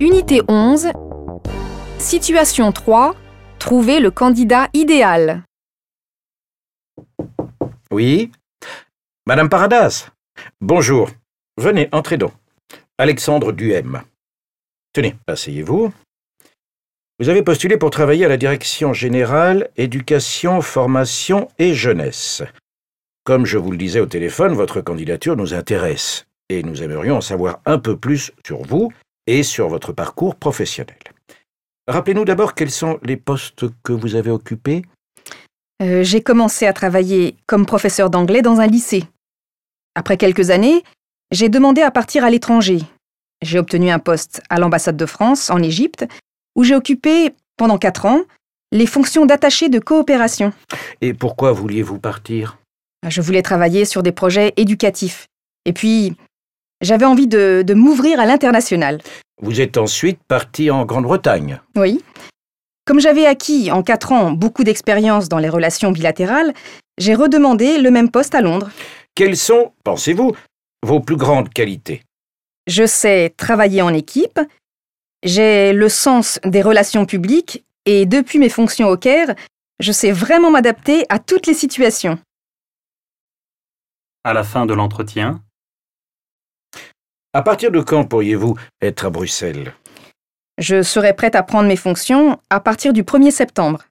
Unité 11. Situation 3. Trouver le candidat idéal. Oui Madame Paradas Bonjour. Venez, entrez donc. Alexandre Duhem. Tenez, asseyez-vous. Vous avez postulé pour travailler à la direction générale éducation, formation et jeunesse. Comme je vous le disais au téléphone, votre candidature nous intéresse et nous aimerions en savoir un peu plus sur vous et sur votre parcours professionnel. Rappelez-nous d'abord quels sont les postes que vous avez occupés. Euh, J'ai commencé à travailler comme professeur d'anglais dans un lycée. Après quelques années, j'ai demandé à partir à l'étranger. J'ai obtenu un poste à l'ambassade de France en Égypte, où j'ai occupé, pendant quatre ans, les fonctions d'attaché de coopération. Et pourquoi vouliez-vous partir? Je voulais travailler sur des projets éducatifs. Et puis, j'avais envie de, de m'ouvrir à l'international. Vous êtes ensuite parti en Grande-Bretagne. Oui. Comme j'avais acquis en quatre ans beaucoup d'expérience dans les relations bilatérales, j'ai redemandé le même poste à Londres. Quelles sont, pensez-vous, vos plus grandes qualités? Je sais travailler en équipe, j'ai le sens des relations publiques et depuis mes fonctions au Caire, je sais vraiment m'adapter à toutes les situations. À la fin de l'entretien, À partir de quand pourriez-vous être à Bruxelles? Je serai prête à prendre mes fonctions à partir du 1er septembre.